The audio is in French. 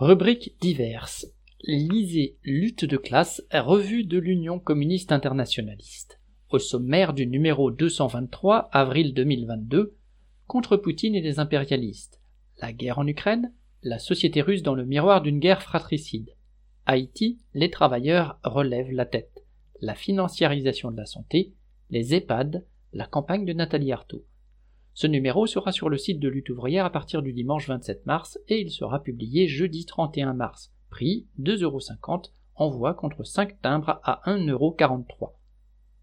Rubrique diverses. Lisez Lutte de classe, revue de l'Union communiste internationaliste. Au sommaire du numéro 223, avril 2022, contre Poutine et les impérialistes. La guerre en Ukraine, la société russe dans le miroir d'une guerre fratricide. Haïti, les travailleurs relèvent la tête. La financiarisation de la santé, les EHPAD, la campagne de Nathalie Arthaud. Ce numéro sera sur le site de Lutte ouvrière à partir du dimanche 27 mars et il sera publié jeudi 31 mars. Prix 2,50€, envoi contre 5 timbres à 1,43€.